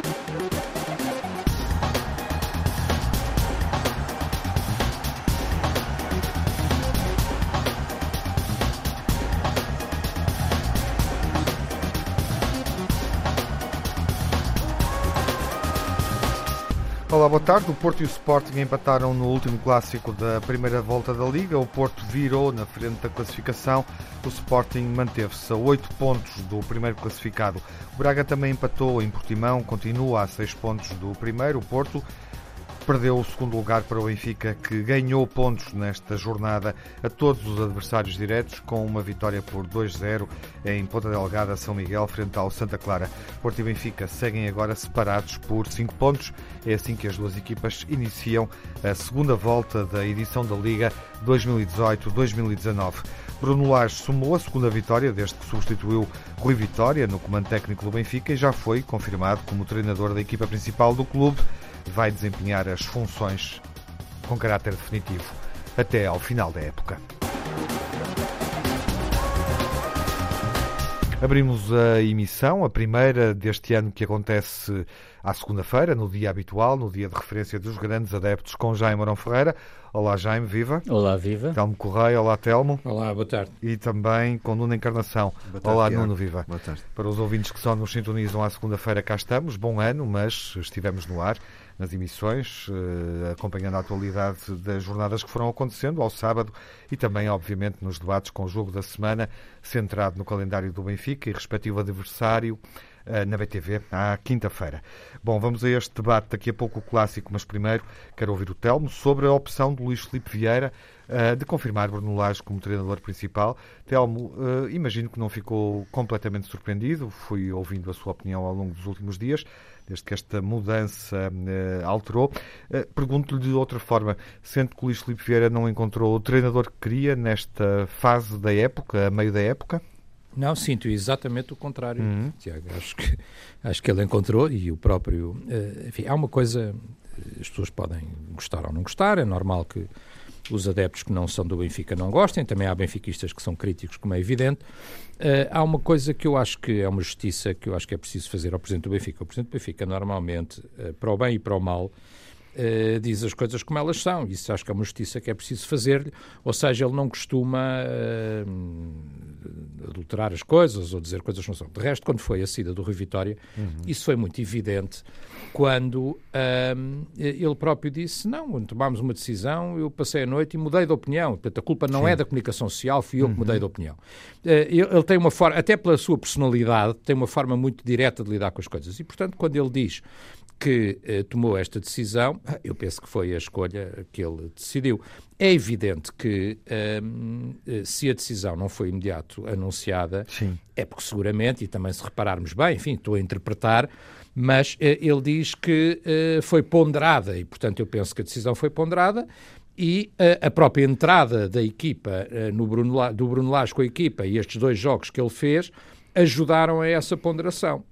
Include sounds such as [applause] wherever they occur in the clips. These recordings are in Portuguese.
Thank you. Olá, boa tarde. O Porto e o Sporting empataram no último clássico da primeira volta da Liga. O Porto virou na frente da classificação. O Sporting manteve-se a 8 pontos do primeiro classificado. O Braga também empatou em Portimão, continua a 6 pontos do primeiro. O Porto perdeu o segundo lugar para o Benfica, que ganhou pontos nesta jornada a todos os adversários diretos, com uma vitória por 2-0 em Ponta Delgada, São Miguel, frente ao Santa Clara. Porto e Benfica seguem agora separados por 5 pontos. É assim que as duas equipas iniciam a segunda volta da edição da Liga 2018-2019. Bruno Lage somou a segunda vitória desde que substituiu Rui Vitória no comando técnico do Benfica e já foi confirmado como treinador da equipa principal do clube vai desempenhar as funções com caráter definitivo até ao final da época. Abrimos a emissão, a primeira deste ano que acontece à segunda-feira, no dia habitual, no dia de referência dos grandes adeptos, com Jaime Arão Ferreira. Olá, Jaime, viva. Olá, viva. Telmo Correia, olá, Telmo. Olá, boa tarde. E também com Nuno Encarnação. Tarde, olá, Tiago. Nuno, viva. Boa tarde. Para os ouvintes que só nos sintonizam à segunda-feira, cá estamos. Bom ano, mas estivemos no ar nas emissões, eh, acompanhando a atualidade das jornadas que foram acontecendo ao sábado e também, obviamente, nos debates com o jogo da semana, centrado no calendário do Benfica e respectivo adversário eh, na BTV à quinta-feira. Bom, vamos a este debate daqui a pouco o clássico, mas primeiro quero ouvir o Telmo sobre a opção de Luís Filipe Vieira eh, de confirmar Bruno Lage como treinador principal. Telmo, imagino que não ficou completamente surpreendido, fui ouvindo a sua opinião ao longo dos últimos dias, desde que esta mudança eh, alterou. Eh, Pergunto-lhe de outra forma, sente que o Luís Filipe Vieira não encontrou o treinador que queria nesta fase da época, a meio da época? Não, sinto exatamente o contrário, Uhum. Tiago. Acho que, acho que ele encontrou e o próprio. eh, enfim, há uma coisa. As pessoas podem gostar ou não gostar, é normal que os adeptos que não são do Benfica não gostem, também há benfiquistas que são críticos, como é evidente. Eh, há uma coisa que eu acho que é uma justiça que eu acho que é preciso fazer ao Presidente do Benfica. O Presidente do Benfica, normalmente, eh, para o bem e para o mal, eh, diz as coisas como elas são. Isso acho que é uma justiça que é preciso fazer-lhe. Ou seja, ele não costuma eh, adulterar as coisas ou dizer coisas que não são. De resto, quando foi a saída do Rui Vitória, isso foi muito evidente quando ahm, ele próprio disse, não, tomámos uma decisão, eu passei a noite e mudei de opinião. Portanto, a culpa não é da comunicação social, fui eu que mudei de opinião. Eh, ele, ele tem uma forma, até pela sua personalidade, tem uma forma muito direta de lidar com as coisas. E, portanto, quando ele diz que eh, tomou esta decisão, eu penso que foi a escolha que ele decidiu. É evidente que ahm, eh, se a decisão não foi imediato anunciada, Sim. é porque seguramente, e também se repararmos bem, enfim, estou a interpretar, mas eh, ele diz que eh, foi ponderada e, portanto, eu penso que a decisão foi ponderada e eh, a própria entrada da equipa, no Bruno, do Bruno Lage com a equipa e estes dois jogos que ele fez ajudaram a essa ponderação.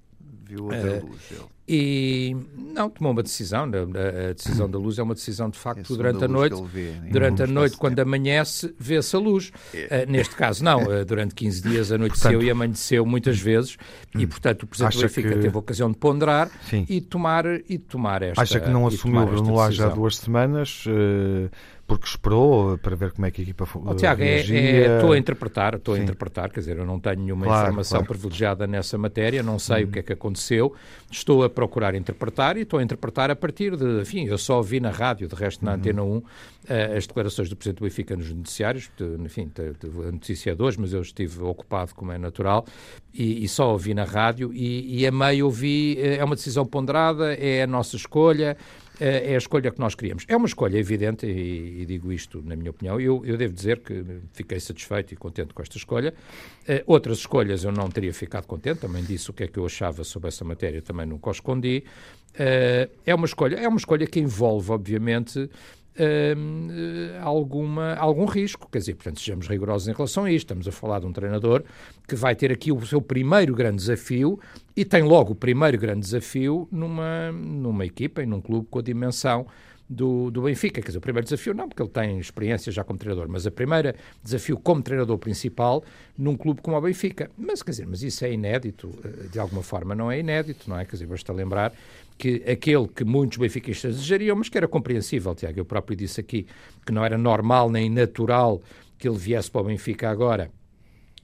Viu outra Eh, luz. Ele. E não, tomou uma decisão. A, a decisão da luz é uma decisão, de É facto, segunda durante a luz noite. vê Durante a noite, quando tempo. amanhece, vê-se a luz. É. Uh, neste caso, não. Uh, durante 15 dias anoiteceu Portanto- e amanheceu muitas vezes. E, portanto, o Presidente do Acha Benfica que- teve a ocasião de ponderar Sim. e tomar, e tomar esta Acha que não assumiu o Bruno há decisão. duas semanas eh, porque esperou para ver como é que a equipa Oh, Tiago, é- reagia? é- estou a interpretar, estou a interpretar, quer dizer, eu não tenho nenhuma Claro, informação claro. privilegiada nessa matéria, não sei o que é que aconteceu, estou a procurar interpretar e estou a interpretar a partir de, enfim, eu só ouvi na rádio, de resto na Antena 1, eh, as declarações do Presidente do Benfica nos noticiários, enfim, a notícia é de hoje, mas eu estive ocupado, como é natural, e, e só ouvi na rádio e, e a meio ouvi, eh, é uma decisão ponderada, é a nossa escolha, é a escolha que nós queríamos. É uma escolha evidente, e, e digo isto na minha opinião. Eu, eu devo dizer que fiquei satisfeito e contente com esta escolha. Eh, outras escolhas eu não teria ficado contente, também disse o que é que eu achava sobre essa matéria, também nunca o escondi. Eh, é uma escolha, é uma escolha que envolve, obviamente, eh, alguma, algum risco. Quer dizer, portanto, sejamos rigorosos em relação a isto. Estamos a falar de um treinador que vai ter aqui o seu primeiro grande desafio e tem logo o primeiro grande desafio numa, numa equipa e num clube com a dimensão do, do Benfica. Quer dizer, o primeiro desafio não, porque ele tem experiência já como treinador, mas o primeiro desafio como treinador principal num clube como o Benfica. Mas, quer dizer, mas isso é inédito, eh, de alguma forma não é inédito, não é? Quer dizer, basta lembrar que aquele que muitos benfiquistas desejariam, mas que era compreensível, Tiago, eu próprio disse aqui, que não era normal nem natural que ele viesse para o Benfica agora,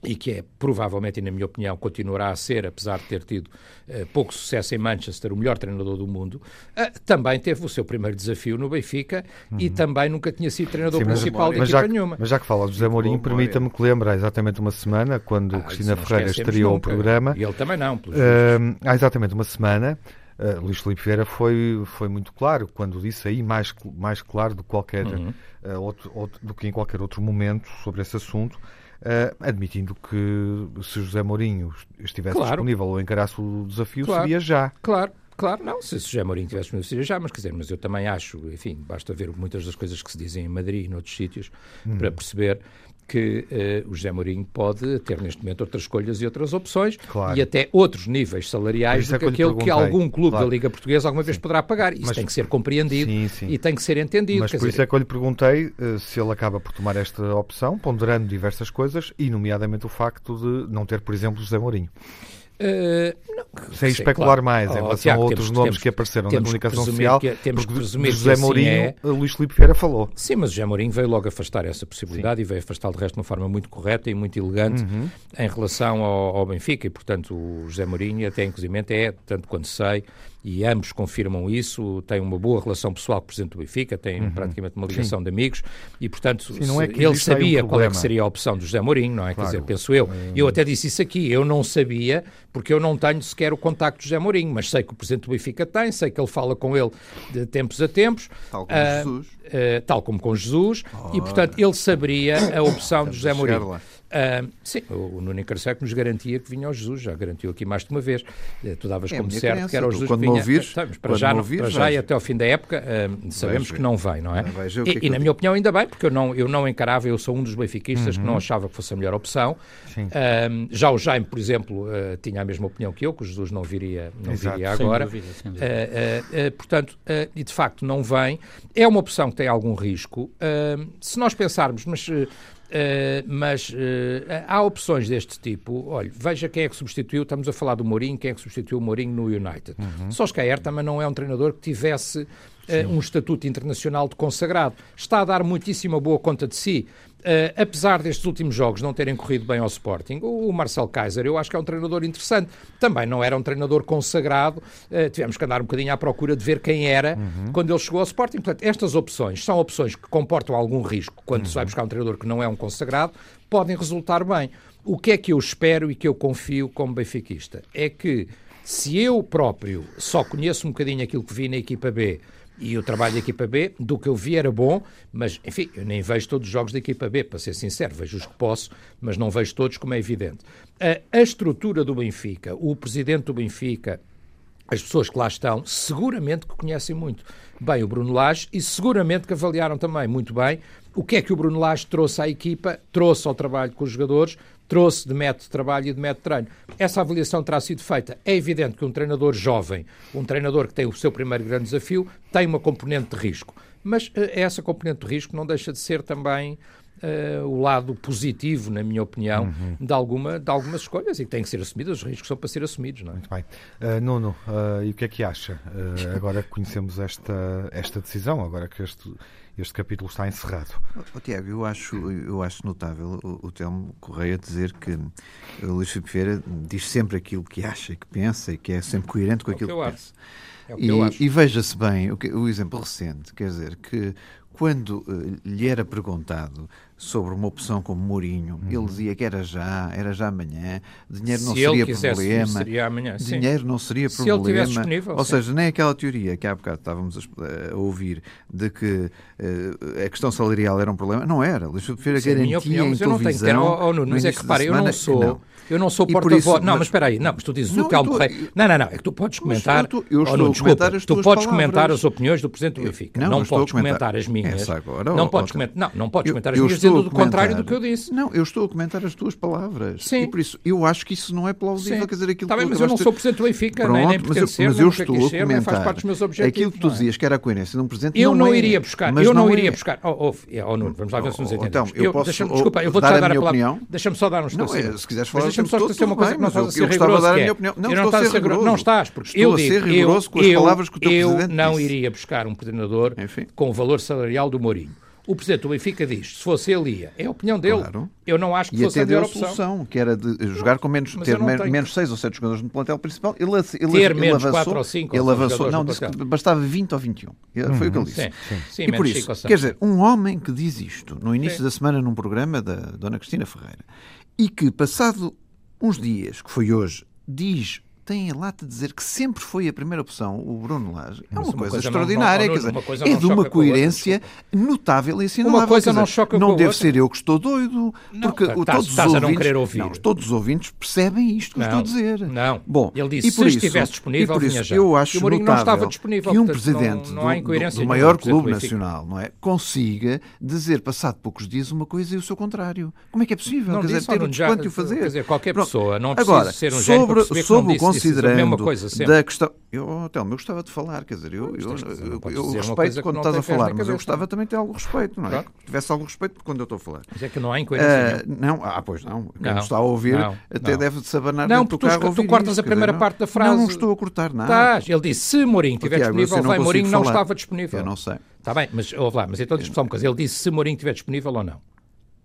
e que é provavelmente, e na minha opinião, continuará a ser, apesar de ter tido uh, pouco sucesso em Manchester, o melhor treinador do mundo, uh, também teve o seu primeiro desafio no Benfica uhum. e também nunca tinha sido treinador Sim, principal mas, de equipa já, nenhuma. Mas já que fala de José Mourinho, permita-me que lembre há exatamente uma semana, quando ah, Cristina Ferreira estreou o programa. E ele também não, uh, Há exatamente uma semana. Uh, Luís Filipe Vieira foi, foi muito claro quando disse aí, mais, mais claro do, qualquer, uhum. uh, outro, outro, do que em qualquer outro momento sobre esse assunto, Uh, admitindo que se José Mourinho estivesse claro. disponível ou encarasse o desafio, claro. seria já. Claro, Claro, não, se José Mourinho tivesse seria já, mas quer dizer, mas eu também acho, enfim, basta ver muitas das coisas que se dizem em Madrid e noutros sítios hum. para perceber que uh, o José Mourinho pode ter neste momento outras escolhas e outras opções claro. e até outros níveis salariais do é que, aquele que algum clube claro. da Liga Portuguesa alguma vez sim. poderá pagar. Isso Mas, tem que ser compreendido sim, sim. e tem que ser entendido. Mas por dizer... isso é que eu lhe perguntei uh, se ele acaba por tomar esta opção, ponderando diversas coisas e, nomeadamente, o facto de não ter, por exemplo, José Mourinho. Uh, não, Sem especular claro. mais em oh, relação Tiago, a outros temos, nomes temos, que apareceram na comunicação social, que, temos que presumir José assim Mourinho, é. Luís Filipe Vieira falou. Sim, mas José Mourinho veio logo afastar essa possibilidade Sim. e veio afastar de resto de uma forma muito correta e muito elegante uhum. em relação ao, ao, Benfica e, portanto, o José Mourinho até inclusive é, tanto quanto sei, e ambos confirmam isso, tem uma boa relação pessoal com o Presidente do Benfica, tem uhum. praticamente uma ligação Sim. de amigos e, portanto, Sim, é ele sabia um qual é que seria a opção do José Mourinho, não é? Claro. Quer dizer, penso eu. É... Eu até disse isso aqui, eu não sabia, porque eu não tenho sequer o contacto de José Mourinho, mas sei que o Presidente do Benfica tem, sei que ele fala com ele de tempos a tempos. Tal como uh, Jesus. Uh, tal como com Jesus, oh, e portanto ele saberia a opção [coughs] de José Mourinho. Sim, o Nuno Encarceco nos garantia que vinha ao Jesus, já garantiu aqui mais de uma vez. Uh, tu davas é como certo crença. que era o Jesus quando que vinha. Ouvires, tá, para já, ouvires, para já e até ao fim da época uh, sabemos que não vem, não é? E, é e na minha opinião ainda bem, porque eu não, eu não encarava, eu sou um dos benfiquistas uhum. que não uhum. achava que fosse a melhor opção. já o Jaime, por exemplo, tinha a mesma opinião que eu, que o Jesus não viria, não viria agora. Sem dúvida, sem dúvida. portanto, e de facto não vem. É uma opção que tem algum risco. se nós pensarmos, mas Uh, mas uh, há opções deste tipo. Olha, veja quem é que substituiu, estamos a falar do Mourinho, quem é que substituiu o Mourinho no United. Uhum. Solskjaer também não é um treinador que tivesse uh, um estatuto internacional de consagrado. Está a dar muitíssima boa conta de si. Uh, apesar destes últimos jogos não terem corrido bem ao Sporting, o, Marcel Kaiser eu acho que é um treinador interessante. Também não era um treinador consagrado, uh, tivemos que andar um bocadinho à procura de ver quem era uhum. quando ele chegou ao Sporting. Portanto, estas opções são opções que comportam algum risco quando uhum. se vai buscar um treinador que não é um consagrado, podem resultar bem. O que é que eu espero e que eu confio como benfiquista? É que se eu próprio só conheço um bocadinho aquilo que vi na equipa B e o trabalho da equipa B, do que eu vi era bom, mas, enfim, eu nem vejo todos os jogos da equipa B, para ser sincero, vejo os que posso, mas não vejo todos, como é evidente. A, a estrutura do Benfica, o presidente do Benfica, as pessoas que lá estão, seguramente que conhecem muito bem o Bruno Lage e seguramente que avaliaram também muito bem o que é que o Bruno Lage trouxe à equipa, trouxe ao trabalho com os jogadores, trouxe de método de trabalho e de método de treino. Essa avaliação terá sido feita. É evidente que um treinador jovem, um treinador que tem o seu primeiro grande desafio, tem uma componente de risco. Mas uh, essa componente de risco não deixa de ser também uh, o lado positivo, na minha opinião, uhum. de, alguma, de algumas escolhas e que têm que ser assumidas. Os riscos são para ser assumidos. Não é? Muito bem. Uh, Nuno, e o que é que acha? agora que conhecemos esta, esta decisão, agora que este este capítulo está encerrado. Oh, Tiago, eu acho, eu acho notável o, o Telmo Correia dizer que o Luís Filipe Vieira diz sempre aquilo que acha e que pensa e que é sempre coerente com é aquilo que, que pensa. É e, e veja-se bem o, que, o exemplo recente, quer dizer, que quando uh, lhe era perguntado sobre uma opção como Mourinho, uhum. ele dizia que era já, era já amanhã, dinheiro não seria problema. Seria amanhã, dinheiro não seria Se problema. Ou sim. seja, nem aquela teoria que há bocado estávamos a, a ouvir de que uh, a questão salarial era um problema, não era. Luís Filipe garantia é a minha opinião, mas eu não tenho. Quero, oh, oh, Nuno, mas é que repara, eu não sou. Não. Eu não sou porta-voz. Não, mas espera aí. Não, mas tu dizes não, o Telmo Correia. Não, não, não. É que tu podes comentar. Eu eu estou oh, não, desculpa, tu podes comentar as opiniões do Presidente do Benfica. Não, não podes comentar as minhas. Não podes comentar. Não, não podes comentar as minhas dizendo dizendo o contrário do que eu disse. Não, eu estou a comentar as tuas palavras. Sim. E por isso, eu acho que isso não é plausível, Sim. quer dizer, aquilo tá bem, mas eu não sou presidente do Benfica, nem, nem eu, mas eu estou a comentar faz parte dos meus objetivos, aquilo que tu é? dizias que era a coerência de um presidente Eu não, é, iria buscar, eu não, iria é. buscar. Oh, oh, oh, Nuno, vamos lá ver se nos entendemos. Então, eu posso desculpa, eu vou-te dar a opinião. Deixa-me só dar um esclarecimento. Se quiseres falar, deixa-me só esclarecer uma coisa que não estás a ser rigoroso. Não, estou a ser rigoroso. Não estás, porque eu digo, rigoroso com as palavras que o teu presidente Eu não iria buscar um treinador com o valor salarial do Mourinho. O presidente do Benfica diz, se fosse ele ia. É a opinião dele. Claro. Eu não acho que e fosse a melhor opção. solução, que era de jogar com menos, ter tenho... menos seis ou sete jogadores no plantel principal. Ele, ele, ter ele menos avançou, quatro ou cinco ele avançou, não, disse que bastava 20 ou 21. Uhum. Foi o que ele disse. Sim, sim. sim e por isso, quer dizer, um homem que diz isto no início sim. da semana num programa da Dona Cristina Ferreira e que, passado uns dias, que foi hoje, diz tem a lata de dizer que sempre foi a primeira opção o Bruno Lage. É uma, uma coisa, coisa, extraordinária. Não, não, não, dizer, é de uma coerência notável e assinalável. Uma coisa não choca Não deve outra. ser eu que estou doido. Porque não, todos, estás, os ouvintes, ouvir. Todos os ouvintes percebem isto que estou a dizer. Não. Bom, Ele disse, se isso, estivesse disponível, e por isso. Eu acho e o Mourinho não estava disponível. Que um presidente do, do, do maior clube nacional não é, consiga dizer, passado poucos dias, uma coisa e o seu contrário. Como é que é possível? Não quer dizer, ter o desquanto de o fazer. Quer dizer, qualquer pessoa, não precisa ser um gênio para perceber que não disse, considerando da questão. Eu, Telmo, eu gostava de falar, quer dizer, eu, eu, eu, eu respeito quando estás a falar, mas eu gostava também de ter algum respeito, não é? Claro. Que tivesse algum respeito quando eu estou a falar. Mas é que não há incoerência. Uh, não, ah, pois não. Quem não, está a ouvir não, até deve de sabanar Não, porque tu, tu cortas isso, a primeira dizer, parte da frase. Não, não estou a cortar nada. Estás. Ele disse, se Mourinho estiver disponível, vai. Mourinho não estava disponível. Eu não sei. Está bem, mas ouve lá, mas então diz-me só uma coisa. Ele disse se Mourinho estiver disponível ou não.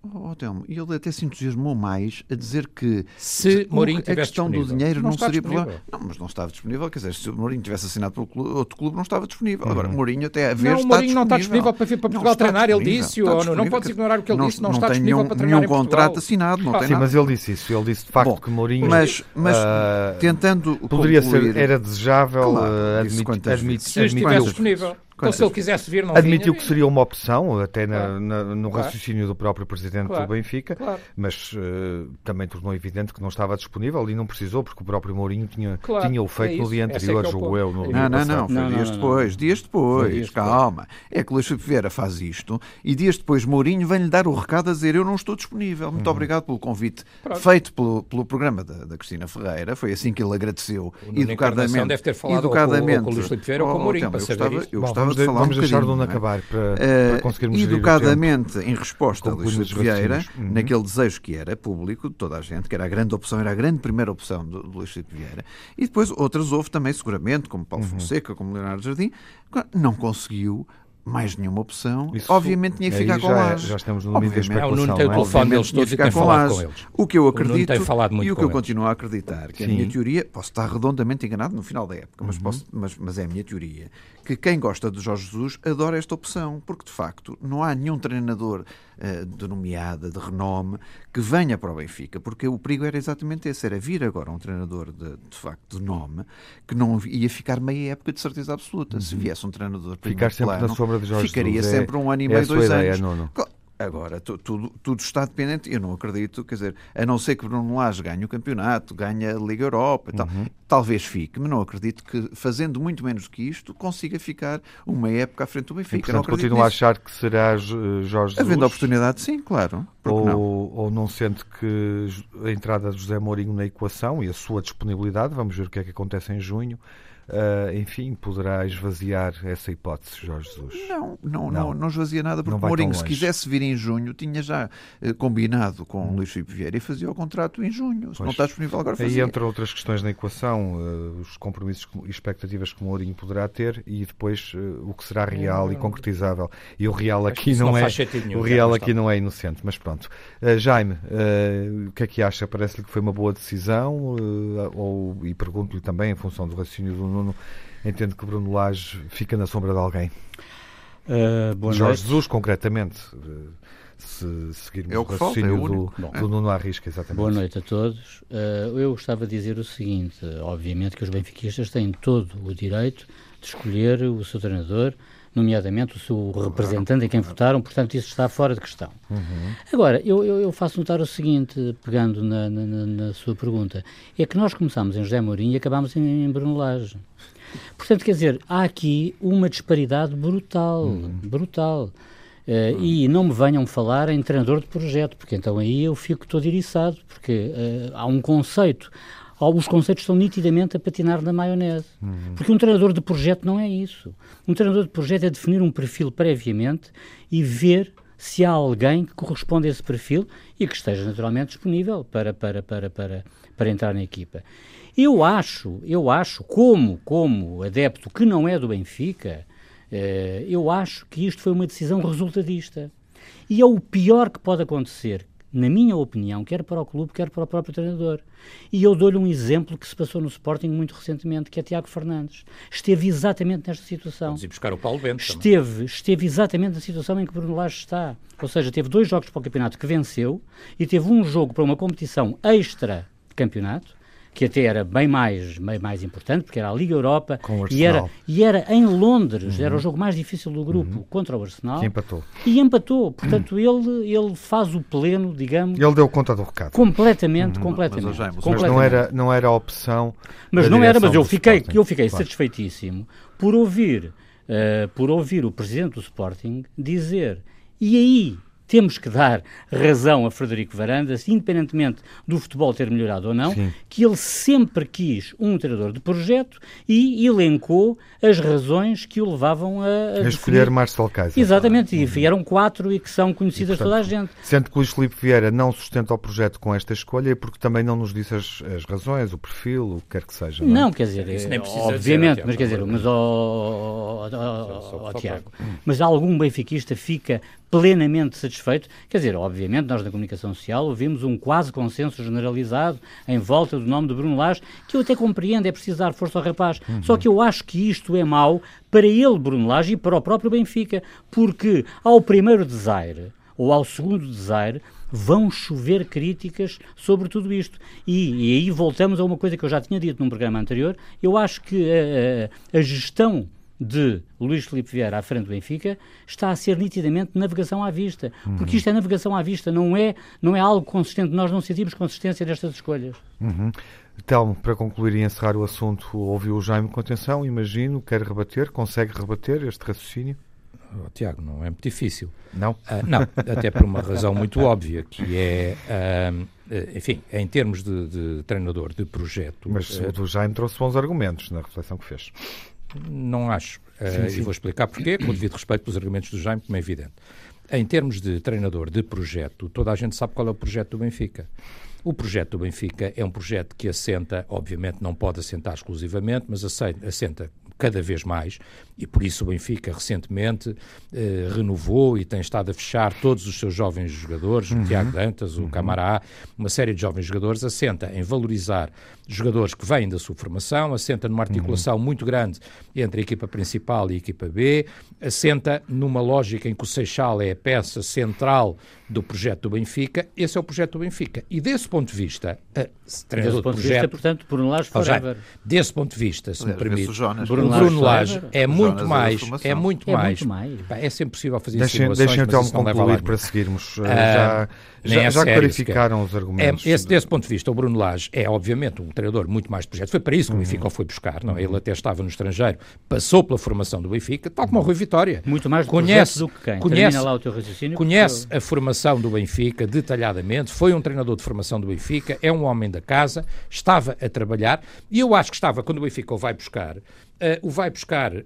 Oh, Telmo, e ele até se entusiasmou mais a dizer que se Mourinho a questão do dinheiro não, não seria problema. Não, mas não estava disponível. Quer dizer, se o Mourinho tivesse assinado clube, outro clube, não estava disponível. Uhum. Agora, Mourinho até a ver Não, o Mourinho não está disponível para vir para Portugal treinar. Ele disse, ou não, não podes ignorar o que ele não, disse, não, não está disponível nenhum, para treinar nenhum contrato assinado, não ah, tem sim, nada. mas ele disse isso. Ele disse de facto Bom, que Mourinho. Mas, mas uh, tentando. Poderia concluir, ser, era desejável claro, uh, admitir. Admit, se estivesse disponível. Então, se ele quisesse vir, não Admitiu vinha, que seria uma opção, até na, na, no claro. raciocínio do próprio presidente claro. do Benfica, claro. mas uh, também tornou evidente que não estava disponível e não precisou, porque o próprio Mourinho tinha, tinha o feito é no dia anterior, é julgo eu. No não, não, não, foi não, dias não, depois. Dias depois, dias calma. É que o Luís Filipe Vieira faz isto e dias depois Mourinho vem-lhe dar o recado a dizer: Eu não estou disponível. Muito uhum. obrigado pelo convite Pronto. feito pelo, pelo programa da, da, Cristina Ferreira. Foi assim que ele agradeceu educadamente. deve ter falado educadamente, com, com o Luís Filipe Vieira ou com o Mourinho, para saber Eu gostava de falar um bocadinho não acabar para, uh, para conseguirmos Educadamente, em resposta a Luís Filipe Vieira, uhum. naquele desejo que era público de toda a gente, que era a grande opção, era a grande primeira opção do, do Luís Filipe Vieira, e depois outras houve também, seguramente, como Paulo uhum. Fonseca, como Leonardo Jardim, não conseguiu mais nenhuma opção, Isso obviamente tinha que ficar com já, é- já estamos no limite da especulação. O Nuno tem o telefone deles todos e tem falado com eles. O que eu acredito e o que eu continuo a acreditar, que Sim. a minha teoria, posso estar redondamente enganado no final da época, mas, uhum. posso, mas, mas é a minha teoria, que quem gosta de Jorge Jesus adora esta opção, porque de facto não há nenhum treinador uh, de nomeada, de renome, que venha para o Benfica, porque o perigo era exatamente esse, era vir agora um treinador de, de facto de nome, que não ia ficar meia época de certeza absoluta. Uhum. Se viesse um treinador Ficar sempre plano, na sombra de Jorge ficaria Jesus, sempre é, um ano e meio, é dois ideia, anos. Nuno. Agora, tudo, tudo está dependente. Eu não acredito, quer dizer, a não ser que Bruno Lage ganhe o campeonato, ganhe a Liga Europa e tal. Uhum. Talvez fique, mas não acredito que, fazendo muito menos que isto, consiga ficar uma época à frente do Benfica. Portanto, continuo a achar que será Jorge Jesus. Havendo oportunidade, sim, claro. Ou não? ou não sente que a entrada de José Mourinho na equação e a sua disponibilidade, vamos ver o que é que acontece em junho, Uh, enfim, poderá esvaziar essa hipótese, Jorge Jesus? Não, não, não, não esvazia nada, porque Mourinho, se quisesse vir em junho, tinha já uh, combinado com hum. Luís Filipe Vieira e fazia o contrato em junho. Se pois. não está disponível agora, fazia. Aí entram outras questões na equação, uh, os compromissos e expectativas que Mourinho poderá ter e depois o que será real e hum. concretizável. E o real aqui não, não é nenhum, o real aqui não é inocente, mas pronto. Jaime, o que é que acha? Parece-lhe que foi uma boa decisão? ou, e pergunto-lhe também, em função do raciocínio do Nuno, entende que Bruno Lage fica na sombra de alguém? Uh, Jorge noite. Jesus, concretamente, se seguirmos é o, o raciocínio falta, é do, Bom, do Nuno Arrisca, exatamente. Boa noite a todos. Uh, eu gostava de dizer o seguinte, obviamente que os benfiquistas têm todo o direito de escolher o seu treinador, nomeadamente o seu representante em quem votaram, portanto isso está fora de questão. Uhum. Agora, eu, eu, eu, faço notar o seguinte, pegando na, na, na, sua pergunta, é que nós começámos em José Mourinho e acabámos em, em Bruno Lage. Portanto, quer dizer, há aqui uma disparidade brutal, uhum. brutal. Uh, e não me venham falar em treinador de projeto, porque então aí eu fico todo iriçado, porque uh, há um conceito, os conceitos estão nitidamente a patinar na maionese. Uhum. Porque um treinador de projeto não é isso. Um treinador de projeto é definir um perfil previamente e ver se há alguém que corresponde a esse perfil e que esteja naturalmente disponível para, para, para, para, para entrar na equipa. Eu acho, eu acho, como, como adepto que não é do Benfica, eh, eu acho que isto foi uma decisão resultadista. E é o pior que pode acontecer, na minha opinião, quer para o clube, quer para o próprio treinador. E eu dou-lhe um exemplo que se passou no Sporting muito recentemente, que é Tiago Fernandes. Esteve exatamente nesta situação. Vamos ir buscar o Paulo Bento esteve, esteve exatamente na situação em que Bruno Lage está. Ou seja, teve dois jogos para o campeonato que venceu e teve um jogo para uma competição extra de campeonato que até era bem mais, bem mais importante, porque era a Liga Europa e era, e era em Londres, uhum. era o uhum. jogo mais difícil do grupo uhum. contra o Arsenal. Que empatou. E empatou. Portanto, uhum. ele, ele faz o pleno, digamos. Ele deu conta do recado. Completamente, uhum. completamente. Mas, Jaime, completamente. mas não, era, não era a opção. Mas não era, mas eu fiquei, eu fiquei claro. satisfeitíssimo por ouvir, uh, por ouvir o presidente do Sporting dizer. E aí, temos que dar razão a Frederico Varandas, independentemente do futebol ter melhorado ou não, Sim. que ele sempre quis um treinador de projeto e elencou as razões que o levavam a, a, a escolher Marcelo Kaiser. Exatamente, e vieram quatro e que são conhecidas de toda a gente. Sendo que Luís Filipe Vieira não sustenta o projeto com esta escolha, é porque também não nos disse as, as razões, o perfil, o que quer que seja. Não, é? não quer dizer, obviamente, dizer, mas quer dizer, mas, oh, oh, oh, oh Tiago, mas algum benfiquista fica plenamente satisfeito. Quer dizer, obviamente, nós na comunicação social ouvimos um quase consenso generalizado em volta do nome de Bruno Lage, que eu até compreendo, é preciso dar força ao rapaz. Uhum. Só que eu acho que isto é mau para ele, Bruno Lage, e para o próprio Benfica, porque ao primeiro desaire, ou ao segundo desaire, vão chover críticas sobre tudo isto. E, e, aí voltamos a uma coisa que eu já tinha dito num programa anterior. Eu acho que a, a, a gestão de Luís Filipe Vieira à frente do Benfica está a ser nitidamente navegação à vista. Uhum. Porque isto é navegação à vista, não é, não é algo consistente. Nós não sentimos consistência nestas escolhas. Uhum. Telmo, para concluir e encerrar o assunto, ouviu o Jaime com atenção, imagino, quer rebater, consegue rebater este raciocínio? Oh, Tiago, não é muito difícil. Não? Uh, não, até por uma razão muito óbvia, que é, uh, enfim, em termos de, de, treinador, de projeto... Mas uh, o Jaime trouxe bons argumentos na reflexão que fez. Não acho. Sim, uh, sim. E vou explicar porquê, com o devido respeito pelos argumentos do Jaime, como é evidente. Em termos de treinador, de projeto, toda a gente sabe qual é o projeto do Benfica. O projeto do Benfica é um projeto que assenta, obviamente não pode assentar exclusivamente, mas assenta cada vez mais, e por isso o Benfica recentemente eh, renovou e tem estado a fechar todos os seus jovens jogadores, uhum. o Tiago Dantas, o uhum. Camará, uma série de jovens jogadores, assenta em valorizar jogadores que vêm da sua formação, assenta numa articulação uhum. muito grande entre a equipa principal e a equipa B, assenta numa lógica em que o Seixal é a peça central do projeto do Benfica. Esse é o projeto do Benfica. E desse ponto de vista, a treinador desse ponto de vista, portanto, Bruno Lage forever. Já, desse ponto de vista, se me permite, Bruno, Bruno Lage é muito mais, é muito mais, é muito mais. É sempre possível fazer deixem, deixem então concluir para seguirmos. Uh, já, já, é já clarificaram os argumentos. É, esse, desse ponto de vista, o Bruno Lage é, obviamente, um treinador muito mais de projeto. Foi para isso que o Benfica uhum. o foi buscar. Não? É? Ele até estava no estrangeiro, passou pela formação do Benfica, tal como o Rui Vitória. Muito mais de conhece, do que quem. Conhece, lá o teu raciocínio. Conhece a formação do Benfica detalhadamente, foi um treinador de formação do Benfica, é um homem da casa, estava a trabalhar e eu acho que estava, quando o Benfica o vai buscar, Uh, o vai buscar, uh,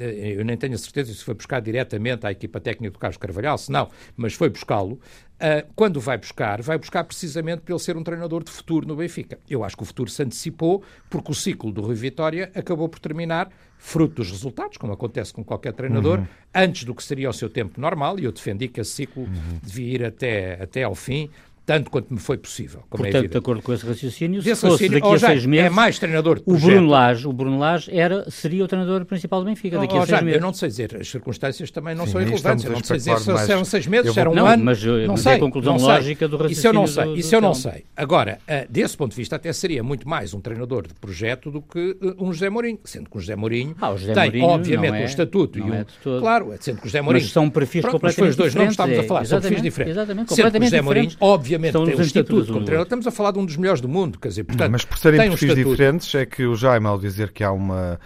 eu nem tenho a certeza se foi buscar diretamente à equipa técnica do Carlos Carvalhal, se não, mas foi buscá-lo. Uh, quando vai buscar, vai buscar precisamente para ele ser um treinador de futuro no Benfica. Eu acho que o futuro se antecipou porque o ciclo do Rui Vitória acabou por terminar, fruto dos resultados, como acontece com qualquer treinador, uhum. antes do que seria o seu tempo normal, e eu defendi que esse ciclo uhum. devia ir até, até ao fim, tanto quanto me foi possível. É Portanto, é de acordo com esse raciocínio, se fosse daqui a seis meses... É mais treinador de o Bruno Lage, o Bruno Lage era, seria o treinador principal do Benfica daqui oh, a seis meses. Eu não sei dizer, as circunstâncias também não Sim, são irrelevantes. Eu não sei dizer se eram seis meses, se eram um não, ano, mas, não mas sei. é a conclusão lógica do raciocínio Isso eu não sei, do, isso eu não sei. Agora, uh, desse ponto de vista, até seria muito mais um treinador de projeto do que uh, um José Mourinho, sendo que o José Mourinho ah, o José tem, Mourinho obviamente, é, um estatuto e um... É claro, sendo que o José Mourinho... Mas são perfis completamente diferentes. Mas foi os dois nomes que estávamos a falar, são perfis diferentes. Exatamente, completamente José Mourinho, obviamente obviamente tem um estatuto como treinador. Estamos a falar de um dos melhores do mundo, quer dizer, portanto, Mas por serem perfis um diferentes, é que o Jaime, ao dizer que há uma,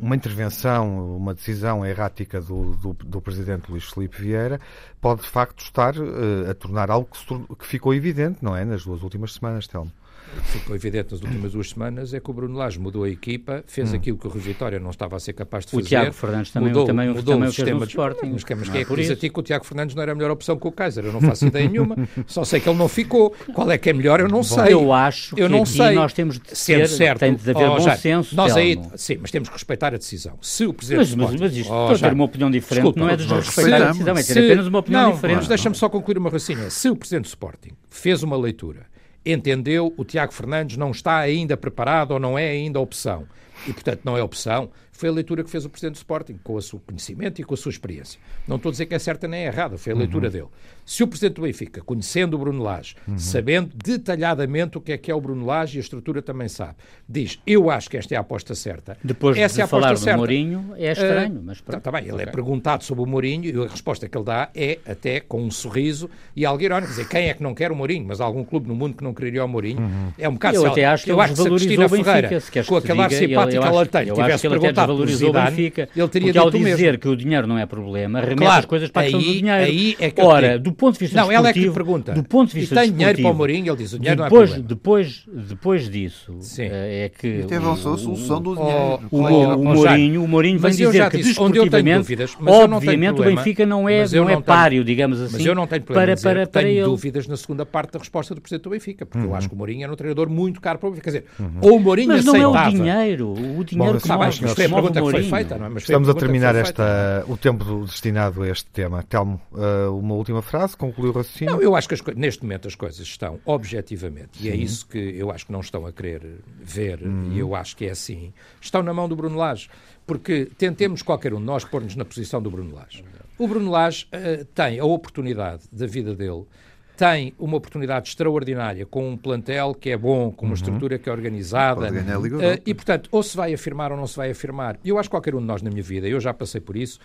uma intervenção, uma decisão errática do, do, do presidente Luís Felipe Vieira, pode de facto estar uh, a tornar algo que, que ficou evidente, não é, nas duas últimas semanas, Telmo ficou evidente nas últimas duas semanas é que o Bruno Lage mudou a equipa, fez hum. aquilo que o Rui Vitória não estava a ser capaz de fazer. O Tiago Fernandes também mudou, também, mudou também o sistema de Sporting. Mas, mas quem é que diz a ti que o Tiago Fernandes não era a melhor opção que o Kaiser? Eu não faço ideia [laughs] nenhuma. Só sei que ele não ficou. Qual é que é melhor? Eu não Bom, sei. Eu acho eu que não sei. nós temos de ser, certo, tem de haver oh, bom já, senso. Nós aí, sim, mas temos que respeitar a decisão. Se o Presidente mas, mas, mas isto, oh, ter uma opinião diferente Desculpa, não é desrespeitar a decisão, é ter apenas uma opinião diferente. Mas deixa-me só concluir uma raciocínio. Se o Presidente do Sporting fez uma leitura entendeu o Tiago Fernandes não está ainda preparado ou não é ainda opção. E, portanto, não é opção foi a leitura que fez o Presidente do Sporting, com o seu conhecimento e com a sua experiência. Não estou a dizer que é certa nem é errada, foi a leitura uhum. dele. Se o Presidente do Benfica, conhecendo o Bruno Lage, uhum. sabendo detalhadamente o que é que é o Bruno Lage e a estrutura também sabe, diz, eu acho que esta é a aposta certa. Depois essa de é a falar do Mourinho, é estranho, uh, mas pronto. Está tá bem, ele é okay. é perguntado sobre o Mourinho e a resposta que ele dá é até com um sorriso e algo irónico. Quer dizer, quem é que não quer o Mourinho? Mas há algum clube no mundo que não quereria o Mourinho? Uhum. É um bocado... Eu até acho que, eu acho que se a Cristina Ferreira, com aquele ar simpático que ela tem, tivesse perguntado valorizou o Benfica. Ele teria porque ao dizer mesmo. que o dinheiro não é problema, remete claro, as coisas para a questão do dinheiro. Aí é que Ora, do ponto de vista Não, ela é que pergunta. Do ponto de vista e tem dinheiro para o Mourinho, ele diz, o dinheiro depois, não é problema. Depois, depois disso, Sim. Eh, é que... E avançou a solução do dinheiro. O, o, o, Mourinho, o Mourinho vem dizer que, desportivamente, dúvidas, obviamente, o Benfica não é, não é páreo, digamos assim, Mas eu não tenho para, para, dúvidas na segunda parte da resposta do Presidente do Benfica, porque eu uhum. acho que o Mourinho era um treinador muito caro para o Benfica. Quer dizer, uhum. ou o Mourinho aceitava... Mas não é o dinheiro. O dinheiro que. Mas pergunta que foi feita, não é? Estamos a terminar esta, o tempo destinado a este tema. Telmo, uh, uma última frase, concluiu o raciocínio? Não, eu acho que as, neste momento as coisas estão objetivamente, Sim. e é isso que eu acho que não estão a querer ver, hum. e eu acho que é assim, estão na mão do Bruno Lage. Porque tentemos qualquer um de nós pôr-nos na posição do Bruno Lage. O Bruno Lage uh, tem a oportunidade da vida dele tem uma oportunidade extraordinária com um plantel que é bom, com uma uhum. estrutura que é organizada. Uh, e, portanto, ou se vai afirmar ou não se vai afirmar. Eu acho que qualquer um de nós na minha vida, eu já passei por isso,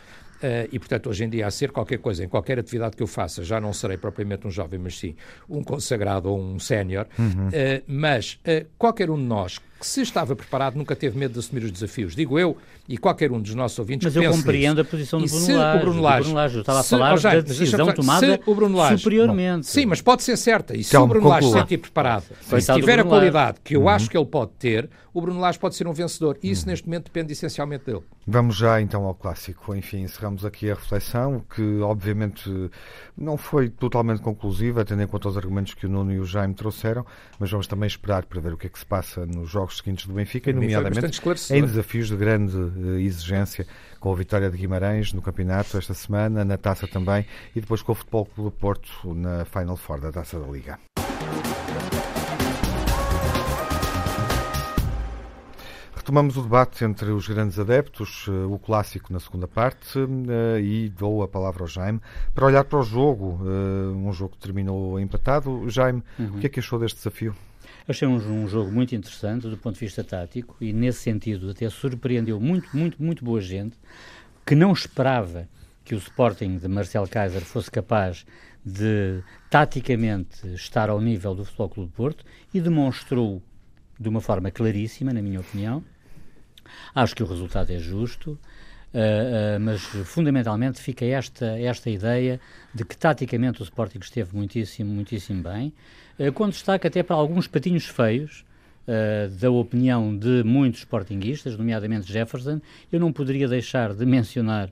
Uh, e, portanto, hoje em dia, a ser qualquer coisa, em qualquer atividade que eu faça, já não serei propriamente um jovem, mas sim um consagrado ou um sénior. Uhum. Uh, mas uh, qualquer um de nós que, se estava preparado, nunca teve medo de assumir os desafios. Digo eu e qualquer um dos nossos ouvintes Mas eu compreendo nisso. a posição do Bruno Lage. O Bruno Lage, Bruno Lage estava a falar se, da decisão tomada o Bruno Lage, superiormente. Bom, sim, mas pode ser certa. E se o Bruno Lage se sentir preparado, se tiver a qualidade que eu uhum. acho que ele pode ter, o Bruno Lage pode ser um vencedor. E isso, uhum. neste momento, depende essencialmente dele. Vamos já, então, ao clássico. Enfim, encerramos aqui a reflexão, que, obviamente, não foi totalmente conclusiva, tendo em conta os argumentos que o Nuno e o Jaime trouxeram, mas vamos também esperar para ver o que é que se passa nos jogos seguintes do Benfica, e nomeadamente em desafios de grande uh, exigência, com a vitória de Guimarães no campeonato esta semana, na taça também, e depois com o Futebol Clube do Porto na Final Four da taça da Liga. Retomamos o debate entre os grandes adeptos, eh, o clássico na segunda parte, eh, e dou a palavra ao Jaime para olhar para o jogo, eh, um jogo que terminou empatado. Jaime, uhum. o que é que achou deste desafio? Achei um, um, jogo muito interessante do ponto de vista tático e, nesse sentido, até surpreendeu muito, muito, muito boa gente que não esperava que o Sporting de Marcel Kaiser fosse capaz de, taticamente, estar ao nível do Futebol Clube de Porto e demonstrou de uma forma claríssima, na minha opinião, Acho que o resultado é justo, uh, uh, mas fundamentalmente fica esta, esta ideia de que taticamente o Sporting esteve muitíssimo, muitíssimo bem, uh, com destaque até para alguns patinhos feios, da opinião de muitos sportinguistas, nomeadamente Jefferson, eu não poderia deixar de mencionar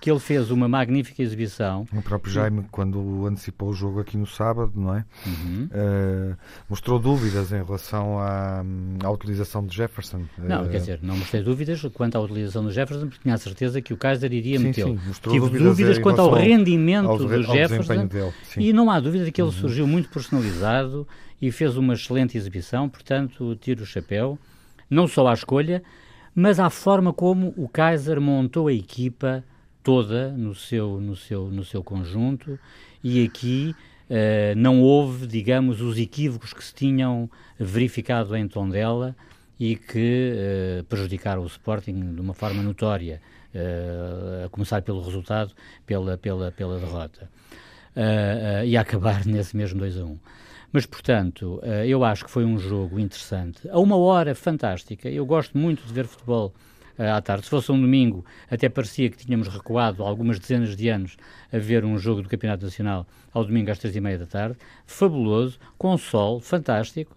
que ele fez uma magnífica exibição. O próprio Jaime, quando antecipou o jogo aqui no sábado, não é? Uhum. Uh, mostrou dúvidas em relação à, à utilização de Jefferson. Não, uh, quer dizer, não mostrei dúvidas quanto à utilização do Jefferson, porque tinha a certeza que o Kaiser iria metê-lo. Tive dúvidas, dúvidas quanto ao rendimento ao, do Jefferson dele, e não há dúvida de que ele uhum. surgiu muito personalizado e fez uma excelente exibição, portanto, tiro o chapéu, não só à escolha, mas à forma como o Kaiser montou a equipa toda no seu, no seu, no seu conjunto e aqui uh, não houve, digamos, os equívocos que se tinham verificado em Tondela e que uh, prejudicaram o Sporting de uma forma notória, uh, a começar pelo resultado, pela, pela, pela derrota, e a acabar [laughs] nesse mesmo 2 a 1. Mas, portanto, eu acho que foi um jogo interessante. A uma hora fantástica. Eu gosto muito de ver futebol à tarde. Se fosse um domingo, até parecia que tínhamos recuado algumas dezenas de anos a ver um jogo do Campeonato Nacional ao domingo às três e meia da tarde. Fabuloso, com sol, fantástico.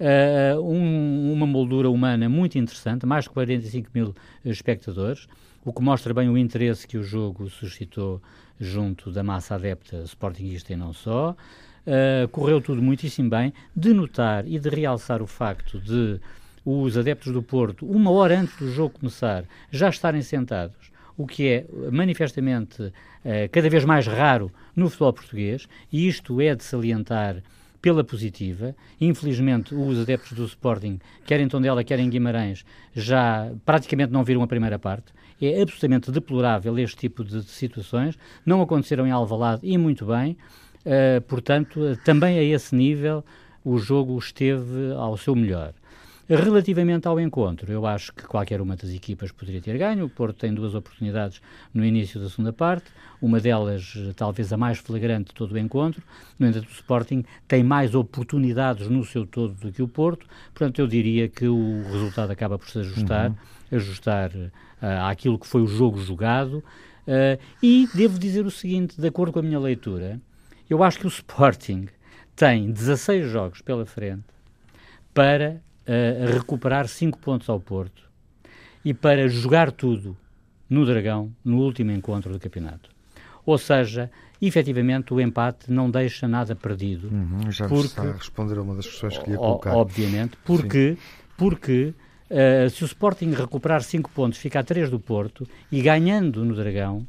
Uh, um, uma moldura humana muito interessante, mais de 45 mil espectadores, o que mostra bem o interesse que o jogo suscitou junto da massa adepta sportinguista e não só. Uh, correu tudo muitíssimo bem. De notar e de realçar o facto de os adeptos do Porto, uma hora antes do jogo começar, já estarem sentados, o que é manifestamente uh, cada vez mais raro no futebol português, e isto é de salientar pela positiva. Infelizmente, os adeptos do Sporting, quer em Tondela, quer em Guimarães, já praticamente não viram a primeira parte. É absolutamente deplorável este tipo de, situações. Não aconteceram em Alvalade e muito bem. Uh, portanto, também a esse nível o jogo esteve ao seu melhor. Relativamente ao encontro, eu acho que qualquer uma das equipas poderia ter ganho. O Porto tem duas oportunidades no início da segunda parte, uma delas talvez a mais flagrante de todo o encontro. No entanto, o Sporting tem mais oportunidades no seu todo do que o Porto, portanto, eu diria que o resultado acaba por se ajustar, uhum. ajustar uh, àquilo que foi o jogo jogado. Uh, e devo dizer o seguinte, de acordo com a minha leitura, eu acho que o Sporting tem 16 jogos pela frente para a recuperar 5 pontos ao Porto e para jogar tudo no Dragão no último encontro do campeonato. Ou seja, efetivamente o empate não deixa nada perdido. Uhum, já porque, está a responder a uma das questões que lhe ia colocar. Obviamente, porque, porque uh, se o Sporting recuperar 5 pontos, fica a 3 do Porto e ganhando no Dragão,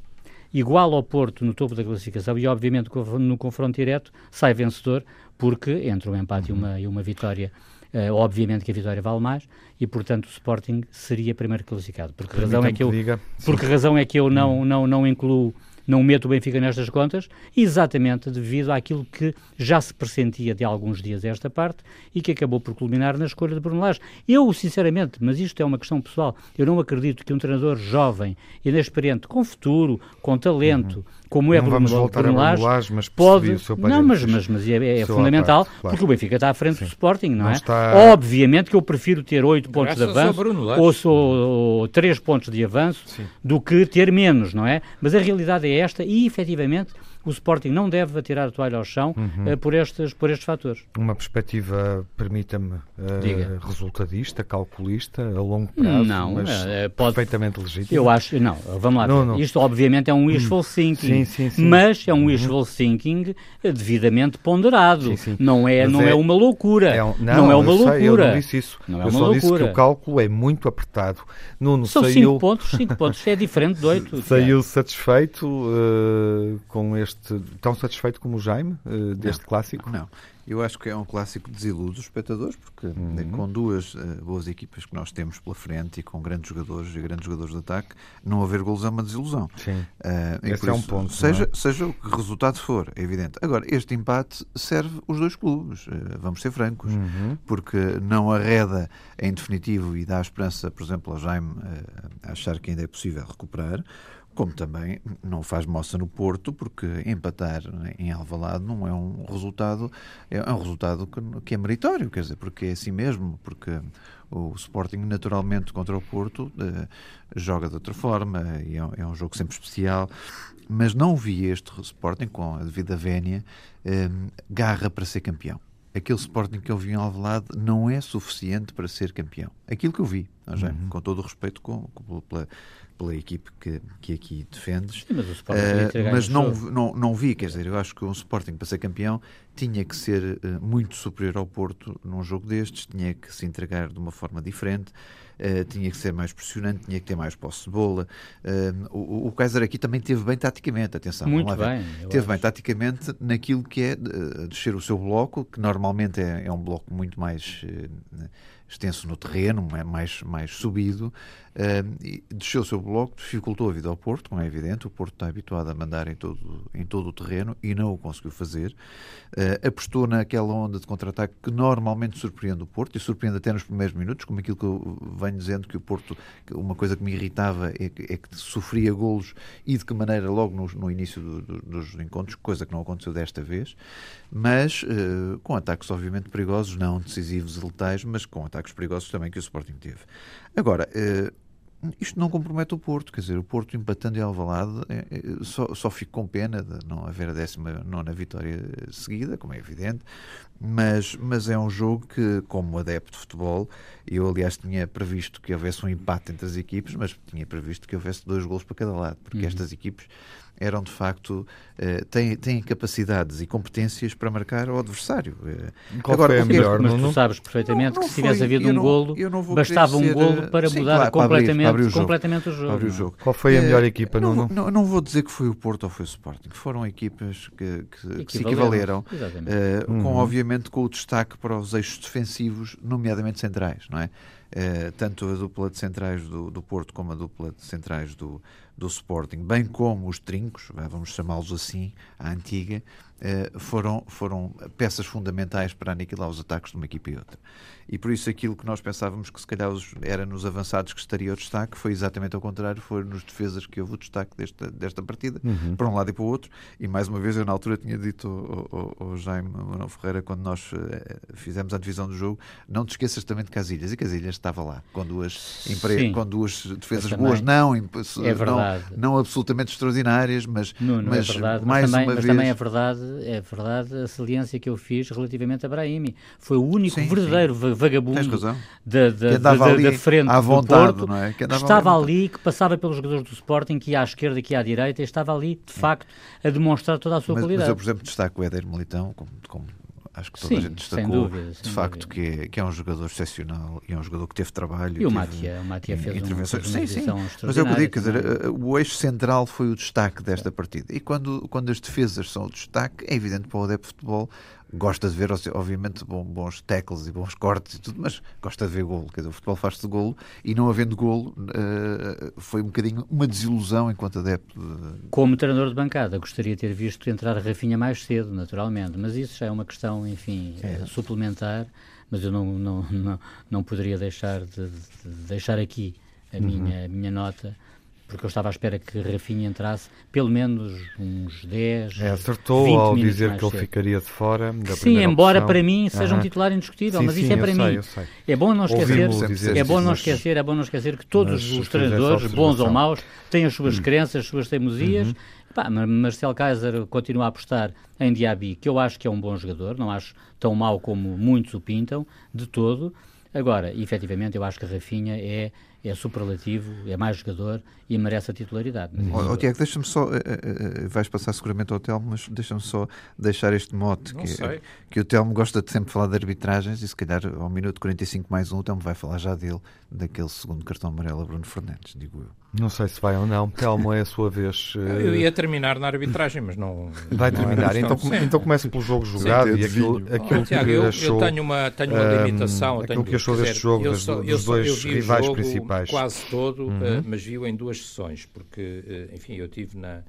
igual ao Porto no topo da classificação e obviamente no confronto direto, sai vencedor, porque entre um empate uhum. e, uma, e uma vitória Uh, obviamente que a vitória vale mais e, portanto, o Sporting seria primeiro classificado. Porque razão é que eu, diga, porque razão é que eu não, não, não incluo não meto o Benfica nestas contas, exatamente devido àquilo que já se pressentia de alguns dias esta parte e que acabou por culminar na escolha de Bruno Lage. Eu, sinceramente, mas isto é uma questão pessoal, eu não acredito que um treinador jovem, inexperiente, com futuro, com talento, uhum. como é não Bruno, vamos voltar Bruno Lage, Lage mas pode... Não, mas, mas, mas é, é fundamental, parte, claro. porque o Benfica está à frente Sim. do Sporting, não, não é? Está... Obviamente que eu prefiro ter oito pontos de avanço ou, ou, três pontos de avanço Sim. do que ter menos, não é? Mas a realidade é esta e, efetivamente, o Sporting não deve atirar a toalha ao chão uhum. uh, por, estes, por estes fatores. Uma perspectiva, permita-me, uh, resultadista, calculista, a longo prazo, não, mas uh, pode, perfeitamente legítima. Eu acho, não, vamos lá. Não, não. Isto, obviamente, é um wishful hum. thinking, sim, sim, sim. mas é um uhum. wishful thinking devidamente ponderado. Não, é, não é, é, uma loucura. É um, não, não, é uma loucura. Sei, eu não disse isso. Não é eu uma só loucura. disse que o cálculo é muito apertado. Nuno, São saiu... cinco pontos, cinco pontos. É diferente de oito. [laughs] Saiu satisfeito com este este tão satisfeito como o Jaime uh, deste não, clássico? Não. Eu acho que é um clássico que desilude os espectadores, porque uhum. com duas uh, boas equipas que nós temos pela frente e com grandes jogadores e grandes jogadores de ataque, não haver golos é uma desilusão. Sim. Uh, Esse é um ponto. Seja, é? seja o que resultado for, é evidente. Agora, este empate serve os dois clubes, vamos ser francos, uhum. porque não arreda em definitivo e dá esperança, por exemplo, ao Jaime achar que ainda é possível recuperar como também não faz moça no Porto, porque empatar em Alvalade não é um resultado, é um resultado que, é meritório, quer dizer, porque é assim mesmo, porque o Sporting naturalmente contra o Porto eh, joga de outra forma, e é, é, um jogo sempre especial, mas não vi este Sporting com a devida vénia eh, garra para ser campeão. Aquele Sporting que eu vi em Alvalade não é suficiente para ser campeão. Aquilo que eu vi, já, uhum. com todo o respeito com, com, pela, pela equipe que, que aqui defendes. Sim, mas uh, mas não, não, não vi, quer dizer, eu acho que um Sporting para ser campeão tinha que ser uh, muito superior ao Porto num jogo destes, tinha que se entregar de uma forma diferente. Uh, tinha que ser mais pressionante, tinha que ter mais posse de bola. Uh, o, o Kaiser aqui também teve bem taticamente, atenção. Muito bem. Teve acho. bem taticamente naquilo que é uh, descer o seu bloco, que normalmente é, é um bloco muito mais extenso no terreno, mais, mais subido, uh, desceu o seu bloco, dificultou a vida ao Porto, como é evidente. O Porto está habituado a mandar em todo, em todo o terreno e não o conseguiu fazer. Uh, apostou naquela onda de contra-ataque que normalmente surpreende o Porto e surpreende até nos primeiros minutos, como aquilo que eu venho dizendo que o Porto, uma coisa que me irritava é que, é que sofria golos e de que maneira logo no, no início do, do, dos encontros, coisa que não aconteceu desta vez, mas uh, com ataques obviamente perigosos, não decisivos e letais, mas com ataques perigosos também que o Sporting teve. Agora, uh, isto não compromete o Porto, quer dizer, o Porto empatando em Alvalade é, só, só fico com pena de não haver a 19 vitória seguida, como é evidente, mas, mas é um jogo que, como adepto de futebol, eu aliás tinha previsto que houvesse um empate entre as equipes, mas tinha previsto que houvesse dois gols para cada lado, porque uhum. estas equipes eram de facto uh, têm, têm capacidades e competências para marcar ao adversário. Uh, Qual agora, foi a melhor, mas tu sabes perfeitamente não, não que se tivesse havido um não, golo, bastava um golo para sim, mudar claro, completamente, para abrir, para abrir o completamente o jogo. O jogo. Qual foi a melhor equipa, não? Não, não vou dizer que foi o Porto ou foi o Sporting. Foram equipas que, que, que se equivaleram, uh, uhum. com obviamente com o destaque para os eixos defensivos, nomeadamente centrais, não é? Uh, tanto a dupla de centrais do, do Porto como a dupla de centrais do, do Sporting, bem como os trincos, vamos chamá-los assim, a antiga, eh, foram, foram peças fundamentais para aniquilar os ataques de uma equipa e outra. E por isso aquilo que nós pensávamos que se calhar era nos avançados que estaria o destaque, foi exatamente ao contrário, foi nos defesas que houve o destaque desta, desta partida, uhum. para um lado e para o outro. E mais uma vez, eu na altura tinha dito ao, ao, ao Jaime Manuel Ferreira, quando nós uh, fizemos a divisão do jogo, não te esqueças também de Casilhas. E Casilhas estava lá, com duas, empre... com duas defesas boas, não, é não, não absolutamente extraordinárias, mas, não, não mas é verdade, mais mas também, uma mas vez... também é verdade é verdade a saliência que eu fiz relativamente a Brahimi. Foi o único sim, verdadeiro sim. vagabundo da, da, da, da, frente à vontade, do Porto, é? que, que estava ali, que passava pelos jogadores do Sporting, que ia à esquerda, que ia à direita, e estava ali, de facto, a demonstrar toda a sua mas, qualidade. Mas eu, por exemplo, destaco o Éder Militão como, como acho que toda Sim, a gente destacou dúvida, de facto que é, que é um jogador excepcional e é um jogador que teve trabalho. E o Matia, o Matia fez intervenções. Um, sim, sim. Mas eu digo, quer dizer, o eixo central foi o destaque desta partida. E quando, quando as defesas são o destaque, é evidente para o adepto de futebol gosta de ver, obviamente, bons tackles e bons cortes e tudo, mas gosta de ver golo. Quer dizer, o futebol faz-se de golo e não havendo golo uh, foi um bocadinho uma desilusão enquanto adepto. De... Como treinador de bancada, gostaria de ter visto entrar a Rafinha mais cedo, naturalmente, mas isso já é uma questão, enfim, é. suplementar, mas eu não, não, não, não poderia deixar de, de deixar aqui a, uhum. minha, a minha nota porque eu estava à espera que Rafinha entrasse pelo menos uns 10, é, acertou ao dizer que ele ficaria de fora Sim, embora opção. para mim seja uhum. um titular indiscutível, sim, mas sim, isso é para mim. Sei, é bom não esquecer, é bom não esquecer, é bom não esquecer que todos os treinadores, bons ou maus, têm as suas hum. crenças, as suas teimosias. Uhum. Pá, Marcel Kaiser continua a apostar em Diaby, que eu acho que é um bom jogador, não acho tão mau como muitos o pintam, de todo. Agora, efetivamente, eu acho que Rafinha é é superlativo, é mais jogador e merece a titularidade. Mas, oh, oh, Tiago, deixa-me só, uh, uh, vais passar seguramente ao Telmo, mas deixa-me só deixar este mote, que, que o Telmo gosta de sempre falar de arbitragens e se calhar ao minuto 45 mais um o Telmo vai falar já dele, daquele segundo cartão amarelo a Bruno Fernandes, digo eu. Não sei se vai ou não, Telmo é a sua vez. [laughs] Eu ia terminar na arbitragem, mas não. Vai não terminar, então, então começa pelo jogo jogado e aquilo, aquilo oh, Tiago, que eu, achou. Eu tenho uma, tenho uma limitação. Um, aquilo que achou deste jogo, eu só, dos dois rivais principais. Quase todo, uhum. uh, mas viu em duas sessões, porque, uh, enfim, eu tive na,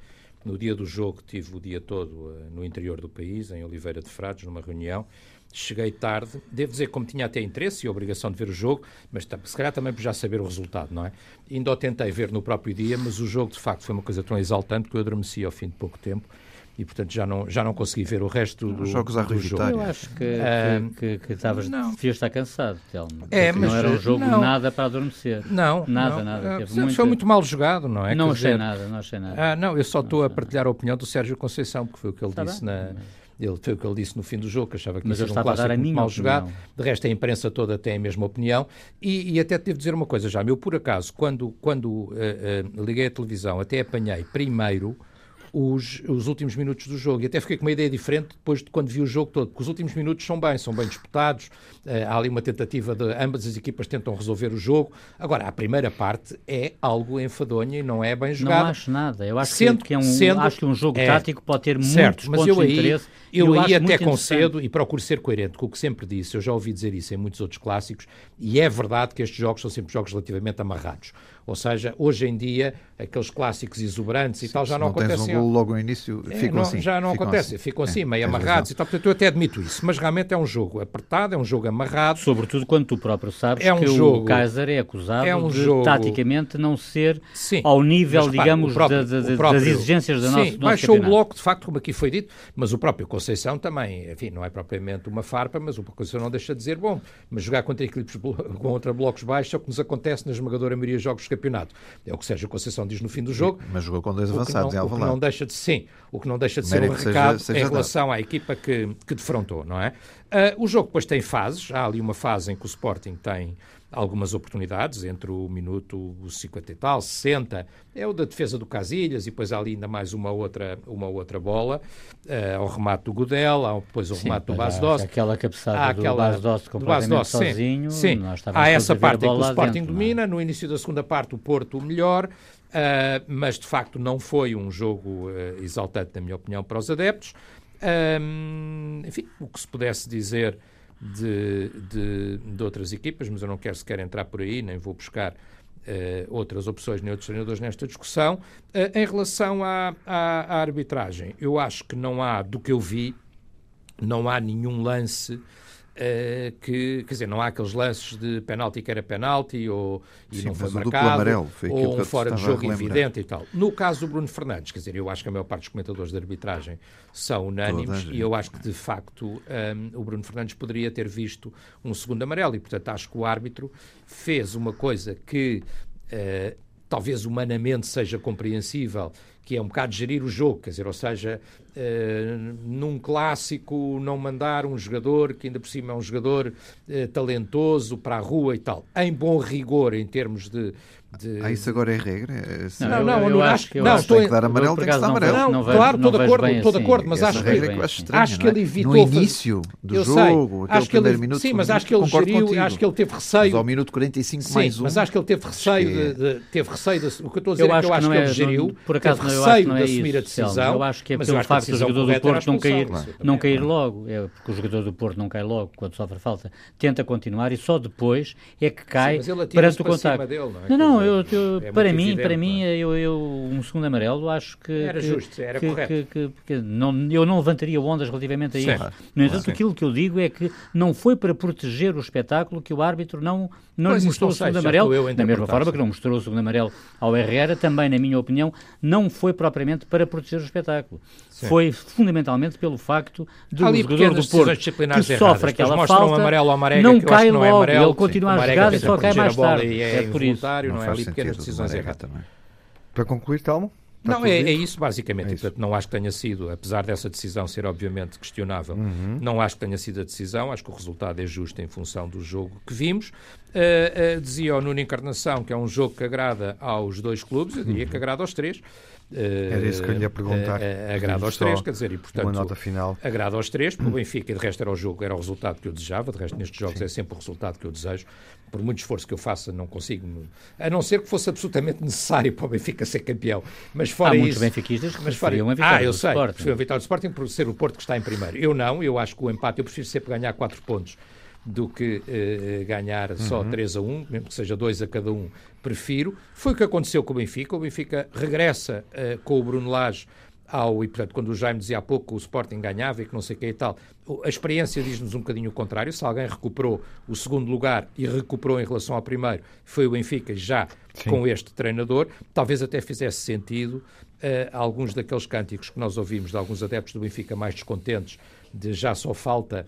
no dia do jogo, tive o dia todo uh, no interior do país, em Oliveira de Frades, numa reunião. Cheguei tarde, devo dizer como tinha até interesse e obrigação de ver o jogo, mas se calhar também por já saber o resultado, não é? Ainda o tentei ver no próprio dia, mas o jogo de facto foi uma coisa tão exaltante que eu adormeci ao fim de pouco tempo e portanto já não, já não consegui ver o resto do, jogos do jogo. Eu acho que, uh, que, que, que estavas, devias estar cansado, Telmo. É, mas não era um jogo não, nada para adormecer. Não, nada, não, nada. Foi muito... muito mal jogado, não é? Não Quer achei dizer, nada, não achei nada. Ah, não, eu só estou a partilhar a opinião do Sérgio Conceição, porque foi o que ele Está disse bem, na. Mas... Ele foi o que ele disse no fim do jogo, que achava que mas ia ser um clássico muito mal jogado. De resto, a imprensa toda tem a mesma opinião. E, e até devo dizer uma coisa já, eu por acaso, quando, quando uh, uh, liguei a televisão, até apanhei primeiro os, os últimos minutos do jogo. E até fiquei com uma ideia diferente depois de quando vi o jogo todo, porque os últimos minutos são bem, são bem disputados, uh, há ali uma tentativa de ambas as equipas tentam resolver o jogo. Agora, a primeira parte é algo enfadonha e não é bem jogada. Não acho nada. Eu acho sendo, que, é um, sendo, acho que um jogo é, tático pode ter certo, muitos mas pontos eu aí, de interesse. Eu, eu aí até concedo e procuro ser coerente com o que sempre disse. Eu já ouvi dizer isso em muitos outros clássicos e é verdade que estes jogos são sempre jogos relativamente amarrados. Ou seja, hoje em dia, aqueles clássicos exuberantes Sim, e tal já não, não acontecem. Um logo no início, é, ficam não, assim. Já não ficam acontece, assim. ficam assim, é, meio amarrados e tal. Portanto, eu até admito isso. Mas realmente é um jogo apertado, é um jogo amarrado. Sobretudo quando tu próprio sabes é um que jogo, o Kaiser é acusado é um de, jogo, taticamente, não ser Sim, ao nível, mas, digamos, próprio, da, da, próprio, das exigências da nossa Sim, baixou o bloco, de facto, como aqui foi dito, mas o próprio Conceição também, enfim, não é propriamente uma farpa, mas o Conceição não deixa de dizer, bom, mas jogar contra equipes [laughs] contra blocos baixos é o que nos acontece na esmagadora maioria de jogos campeonato. É o que Sérgio Conceição diz no fim do jogo. Mas jogou com dois avançados não. O que não deixa de, sim, o que não deixa de ser um recado seja, seja em relação dado. à equipa que, que defrontou, não é? Uh, o jogo depois tem fases. Há ali uma fase em que o Sporting tem algumas oportunidades, entre o minuto 50 e tal, 60, é o da defesa do Casilhas, e depois há ali ainda mais uma outra, uma outra bola, uh, ao remate do Godel, há depois o remate do Bas Dost. Aquela cabeçada há aquela, do Bas Dost completamente sozinho. Sim, sim. há essa parte em que o Sporting dentro, é? domina, no início da segunda parte o Porto melhor, uh, mas de facto não foi um jogo uh, exaltante, na minha opinião, para os adeptos. enfim, o que se pudesse dizer de, de, de, outras equipas, mas eu não quero sequer entrar por aí, nem vou buscar uh, outras opções nem outros treinadores nesta discussão. Uh, em relação à, à, à, arbitragem, eu acho que não há, do que eu vi, não há nenhum lance Uh, que, quer dizer, não há aqueles lances de penalti que era penalti ou e Sim, não foi marcado, amarelo, foi ou um fora de jogo evidente e tal. No caso do Bruno Fernandes, quer dizer, eu acho que a maior parte dos comentadores de arbitragem são unânimes e eu acho que, de facto, um, o Bruno Fernandes poderia ter visto um segundo amarelo e, portanto, acho que o árbitro fez uma coisa que uh, talvez humanamente seja compreensível, que é um bocado gerir o jogo, quer dizer, ou seja, uh, num clássico não mandar um jogador que ainda por cima é um jogador uh, talentoso para a rua e tal, em bom rigor em termos de de... Ah, isso agora é regra? É assim. Não, não, eu, eu, eu acho que não, estou tem que dar amarelo, tem que dar amarelo. Não, não claro, estou de acordo, estou de assim. acordo, mas acho que, acho, estranho, acho que ele evitou no início do eu jogo, sei, acho que ele, minuto, sim, mas acho que ele geriu, acho que ele teve receio. Mas ao minuto 45 sim, mais um. mas acho que ele teve receio de, de teve receio de, o que eu estou a dizer é que eu acho que ele geriu, por acaso receio de assumir a decisão. Eu acho que é pelo facto do jogador do Porto não cair, não cair logo, é porque o jogador do Porto não cai logo quando sofre falta, tenta continuar e só depois é que cai perante o contacto. Não, não, eu para mim, para mim, eu, eu, um segundo amarelo, acho que. Era que, justo, era que, correto. Que, que, que, não, eu não levantaria ondas relativamente a isso. No entanto, aquilo que eu digo é que não foi para proteger o espetáculo que o árbitro não, não lhe mostrou o segundo amarelo. Da mesma forma que não mostrou o segundo amarelo ao Herrera, também, na minha opinião, não foi propriamente para proteger o espetáculo. Sim. Foi fundamentalmente pelo facto de o jogador do Porto que sofre aquela falta, um amarelo ao Marega, não cai não é logo, é ele continua a jogar e só cai mais tarde. É, é por isso. Não, é ali pequenas decisões erradas. Para concluir, Telmo? Está não, é, é, isso basicamente. É isso. Portanto, não acho que tenha sido, apesar dessa decisão ser obviamente questionável, uhum. não acho que tenha sido a decisão. Acho que o resultado é justo em função do jogo que vimos. Uh, uh, dizia o Nuno Encarnação que é um jogo que agrada aos dois clubes, eu diria uhum. que agrada aos três. Era isso que eu lhe ia perguntar. Uh, agrada aos três, quer dizer, e portanto. Uma nota final. Agrada aos três, porque o Benfica, de resto, era o jogo, era o resultado que eu desejava, de resto, nestes jogos Sim. é sempre o resultado que eu desejo. Por muito esforço que eu faça, não consigo. A não ser que fosse absolutamente necessário para o Benfica ser campeão. Mas fora Há isso. muitos benfiquistas que mas fora, uma vitória. Ah, eu sei. Prefiro uma vitória do Sporting por ser o Porto que está em primeiro. Eu não, eu acho que o empate, eu prefiro sempre ganhar 4 pontos do que eh, ganhar só uhum. 3 a 1, mesmo que seja 2 a cada um, prefiro. Foi o que aconteceu com o Benfica. O Benfica regressa uh, com o Bruno Lage ao, e portanto, quando o Jaime dizia há pouco que o Sporting ganhava e que não sei o que e tal, a experiência diz-nos um bocadinho o contrário. Se alguém recuperou o segundo lugar e recuperou em relação ao primeiro, foi o Benfica já Sim. com este treinador. Talvez até fizesse sentido uh, alguns daqueles cânticos que nós ouvimos de alguns adeptos do Benfica mais descontentes, de já só falta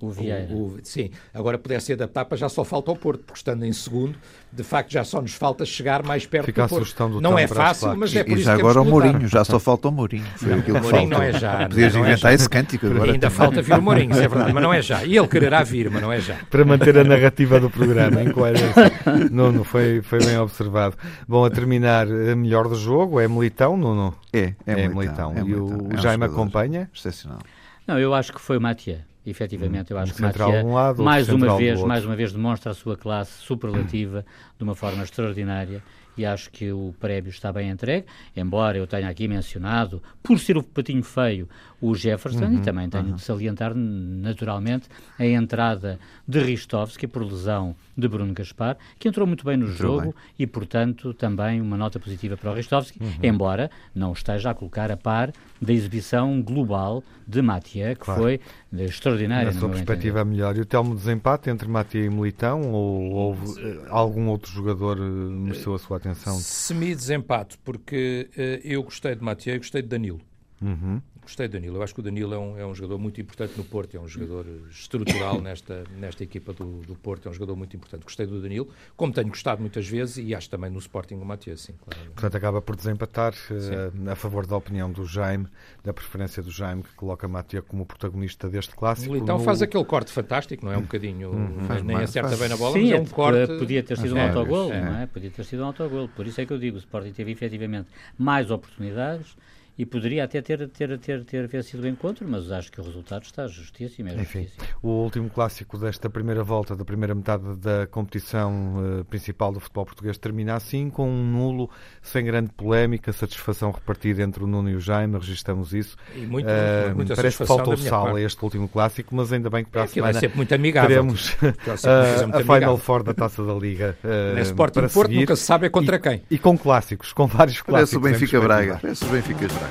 O Vieira. O, o, sim, agora pudesse adaptar para já só falta o Porto, porque estando em segundo, de facto já só nos falta chegar mais perto Fica do Porto. Do não é fácil, mas é por e isso já que agora o Mourinho, já só falta o Mourinho. Foi não, aquilo o Mourinho não é já. Podias não é inventar é esse cântico agora. Ainda também. falta vir o [laughs] Mourinho, isso é verdade, mas não é já. E ele quererá vir, mas não é já. Para manter a narrativa do programa em coerência. [laughs] Nuno, foi, foi bem observado. Bom, a terminar, a melhor do jogo é Militão, Nuno? É, é, é Militão. É e o é Jaime acompanha? Excepcional. Não, eu acho que foi o Mathieu. Efetivamente, eu acho que um lado, mais uma vez, mais uma vez demonstra a sua classe superlativa de uma forma extraordinária e acho que o prémio está bem entregue, embora eu tenha aqui mencionado, por ser o patinho feio, o Jefferson, uhum, e também tenho uhum. de salientar naturalmente a entrada de Ristovski por lesão de Bruno Gaspar, que entrou muito bem no muito jogo bem. e, portanto, também uma nota positiva para o Ristovski, uhum. embora não esteja a colocar a par da exibição global de Mathieu, que claro. foi extraordinária. Na sua perspectiva, entender. melhor. E o Telmo desempate entre Mathieu e Militão, ou houve eh, algum outro jogador eh, mereceu a sua atenção? Semi-desempate, porque uh, eu gostei de Mathieu e gostei de Danilo. Uhum. Gostei do Danilo. Eu acho que o Danilo é um, é um jogador muito importante no Porto, é um jogador estrutural nesta, nesta equipa do, do Porto, é um jogador muito importante. Gostei do Danilo, como tenho gostado muitas vezes, e acho também no Sporting o Matias, sim, claro. Portanto, acaba por desempatar uh, a favor da opinião do Jaime, da preferência do Jaime, que coloca Matias como protagonista deste clássico. Então no... faz aquele corte fantástico, não é? Um bocadinho, uhum. nem mais, acerta faz. bem na bola, sim, mas é, é um corte... Podia ter sido um autogol, é. não é? Podia ter sido um autogol. Por isso é que eu digo, o Sporting teve efetivamente mais oportunidades, e poderia até ter, ter, ter, ter vencido o encontro, mas acho que o resultado está justíssimo. É Enfim, justíssimo. o último clássico desta primeira volta, da primeira metade da competição uh, principal do futebol português, termina assim, com um nulo, sem grande polémica, satisfação repartida entre o Nuno e o Jaime, registramos isso. E muito, uh, muita parece que faltou sal a este último clássico, mas ainda bem que para a é, semana é sempre muito amigável. teremos [laughs] uh, a Final Four da Taça da Liga. Uh, Sporting para Porto seguir. nunca se sabe é contra e, quem. E com clássicos, com vários clássicos. Parece o Benfica Braga. Parece o Benfica Braga.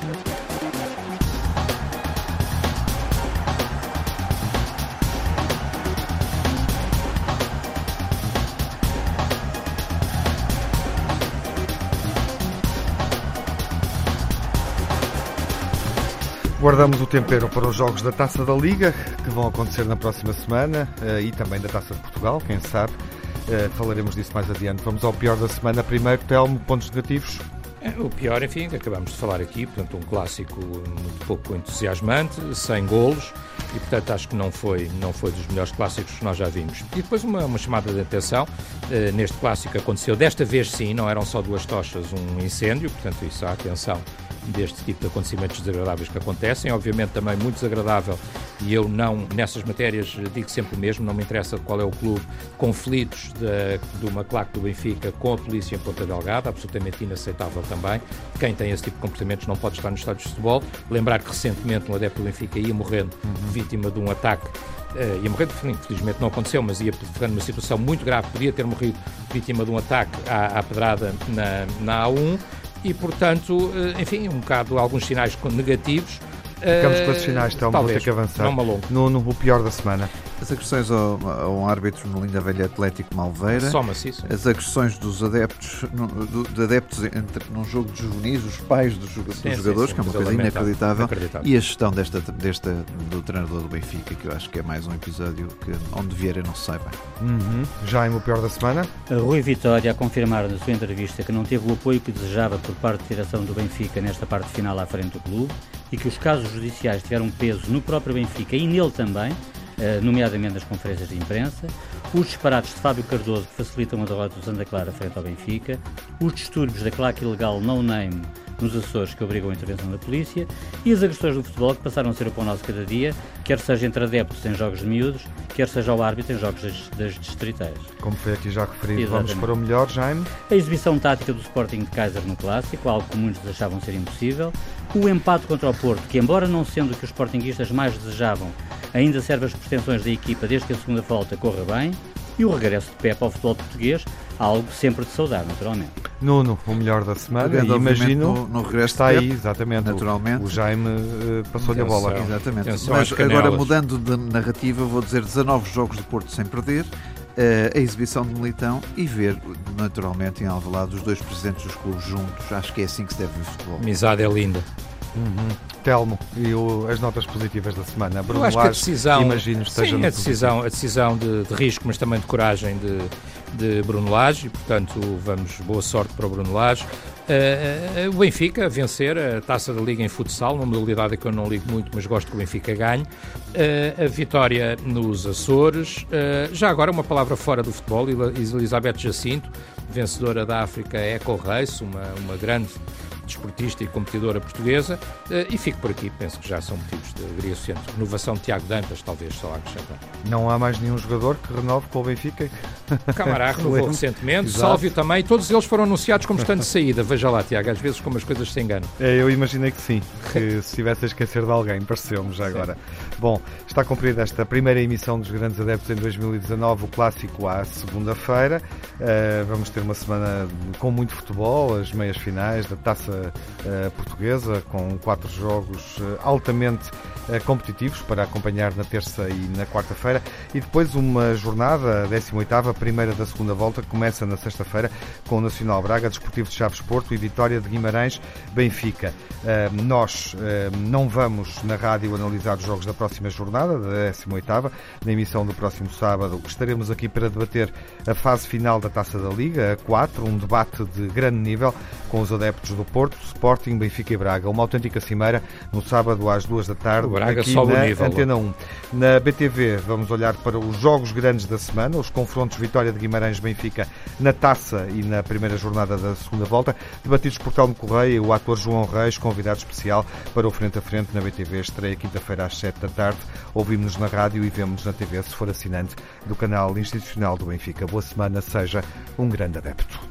Guardamos o tempero para os jogos da Taça da Liga, que vão acontecer na próxima semana, eh, e também da Taça de Portugal, quem sabe. Eh, falaremos disso mais adiante. Vamos ao pior da semana. Primeiro, Telmo, pontos negativos. É, o pior, enfim, que acabamos de falar aqui, portanto, um clássico muito pouco entusiasmante, sem golos, e portanto acho que não foi, não foi dos melhores clássicos que nós já vimos. E depois uma, uma chamada de atenção, uh, neste clássico aconteceu, desta vez sim, não eram só duas tochas, um incêndio, portanto isso, a atenção deste tipo de acontecimentos desagradáveis que acontecem. Obviamente também muito desagradável, e eu não, nessas matérias, digo sempre o mesmo, não me interessa qual é o clube, conflitos de, de uma claque do Benfica com a polícia em Ponta Delgada, absolutamente inaceitável também. Quem tem esse tipo de comportamentos não pode estar nos estádios de futebol. Lembrar que recentemente um adepto do Benfica ia morrendo uhum. vítima de um ataque uh, ia morrendo, infelizmente não aconteceu, mas ia ficando numa situação muito grave, podia ter morrido vítima de um ataque à, à pedrada na, na A1 e, portanto, eh, enfim, um bocado alguns sinais negativos. Ficamos com esses sinais, então vou ter que avançar. Não no, no, o pior da semana. As agressões ao, a um árbitro no Linda Velha Atlético Malveira. Soma-se isso. As agressões dos adeptos, no, do, de adeptos entre, num jogo de juvenis, os pais dos, dos sim, jogadores, sim, sim, que é uma coisa inacreditável, inacreditável, E a gestão desta, desta, do treinador do Benfica, que eu acho que é mais um episódio que, onde Vieira não se sai bem. Uhum. Já em o pior da semana? Rui Vitória a confirmar na sua entrevista que não teve o apoio que desejava por parte da direção do Benfica nesta parte final à frente do clube e que os casos judiciais tiveram peso no próprio Benfica e nele também eh, nomeadamente nas conferências de imprensa, os disparates de Fábio Cardoso que facilitam a derrota do Santa Clara frente ao Benfica, os distúrbios da claque ilegal no name nos Açores que obrigam a intervenção da polícia e as agressões do futebol que passaram a ser o pão nosso cada dia, quer seja entre adeptos em jogos de miúdos, quer seja ao árbitro em jogos das, das distriteiras. Como foi aqui já referido, Exatamente. vamos para o melhor, Jaime? A exibição tática do Sporting de Kaiser no Clássico, algo que muitos achavam ser impossível, o empate contra o Porto, que embora não sendo o que os Sportingistas mais desejavam, ainda serve as pretensões da equipa desde que a segunda volta corra bem, e o regresso de Pepe ao futebol português, algo sempre de saudar, naturalmente. Nuno, o melhor da semana, e imagino no, no regresso está aí, exatamente. Naturalmente. O, o Jaime uh, passou-lhe a bola. Exatamente. Mas agora mudando de narrativa, vou dizer 19 jogos de Porto sem perder, Uh, a exibição de Militão e ver, naturalmente, em Alvalade, os dois presidentes dos clubes juntos. Acho que é assim que se deve ver futebol. Amizade é linda. Uhum. Telmo, e o, as notas positivas da semana? Bruno Eu acho Lage, que a decisão, imagino, esteja sim, a decisão, a decisão de, de, risco, mas também de coragem de, de Bruno Lage, e portanto vamos, boa sorte para o Bruno Lage. Uh, uh, o Benfica vencer a taça da Liga em futsal, uma modalidade que eu não ligo muito, mas gosto que o Benfica ganhe. Uh, a vitória nos Açores. já agora, uma palavra fora do futebol: Elizabeth Jacinto, vencedora da África Eco Race, uma, uma grande desportista e competidora portuguesa, eh, e fico por aqui, penso que já são motivos de alegria suficiente. Renovação de Tiago Dantas, talvez só acrescentar. Não há mais nenhum jogador que renove com o Benfica? [laughs] Camará renovou recentemente, Sálvio também, todos eles foram anunciados como estando de saída. Veja lá, Tiago, às vezes como as coisas se enganam. É, eu imaginei que sim, que [laughs] se estivesse a esquecer de alguém, pareceu-me já agora. Bom, está cumprida esta primeira emissão dos Grandes Adeptos em 2019, o clássico à segunda-feira. Uh, vamos ter uma semana com muito futebol, as meias finais da Taça portuguesa, com quatro jogos uh, altamente competitivos para acompanhar na terça e na quarta-feira. E depois uma jornada, a 18ª, primeira da segunda volta, que começa na sexta-feira com o Nacional Braga, Desportivo de Chaves Porto e Vitória de Guimarães Benfica. nós não vamos na rádio analisar os jogos da próxima jornada, da 18ª, na emissão do próximo sábado. Estaremos aqui para debater a fase final da Taça da Liga, a 4, um debate de grande nível com os adeptos do Porto, Sporting, Benfica e Braga. Uma autêntica cimeira no sábado às duas da tarde, Braga aqui na nível, Antena 1. Na BTV vamos olhar para os jogos grandes da semana, os confrontos Vitória de Guimarães-Benfica na taça e na primeira jornada da segunda volta, debatidos por Telmo Correia e o ator João Reis, convidado especial para o Frente a Frente na BTV, estreia quinta-feira às sete da tarde. Ouvimos-nos na rádio e vemos na TV se for assinante do canal institucional do Benfica. Boa semana, seja um grande adepto.